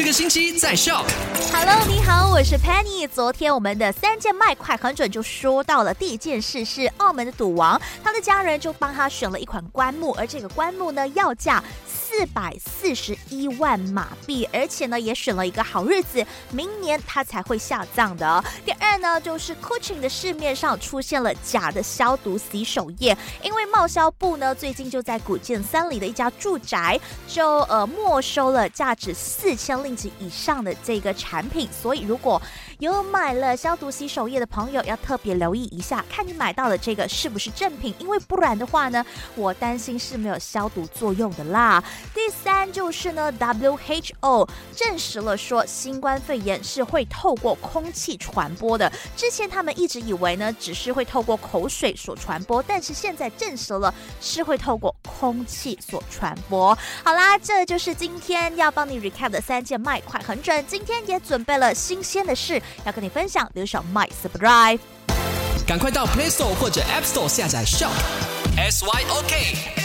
这个星期在笑。Hello，你好，我是 Penny。昨天我们的三件麦快很准就说到了，第一件事是澳门的赌王，他的家人就帮他选了一款棺木，而这个棺木呢要价。四百四十一万马币，而且呢，也选了一个好日子，明年它才会下葬的。第二呢，就是 Kuching 的市面上出现了假的消毒洗手液，因为贸销部呢最近就在古建三里的一家住宅就呃没收了价值四千令吉以上的这个产品，所以如果有买了消毒洗手液的朋友，要特别留意一下，看你买到的这个是不是正品，因为不然的话呢，我担心是没有消毒作用的啦。第三就是呢，WHO 证实了说新冠肺炎是会透过空气传播的。之前他们一直以为呢，只是会透过口水所传播，但是现在证实了是会透过空气所传播。好啦，这就是今天要帮你 recap 的三件麦快很准。今天也准备了新鲜的事要跟你分享，留守 My Surprise，赶快到 Play Store 或者 App Store 下载 Shop S Y O K。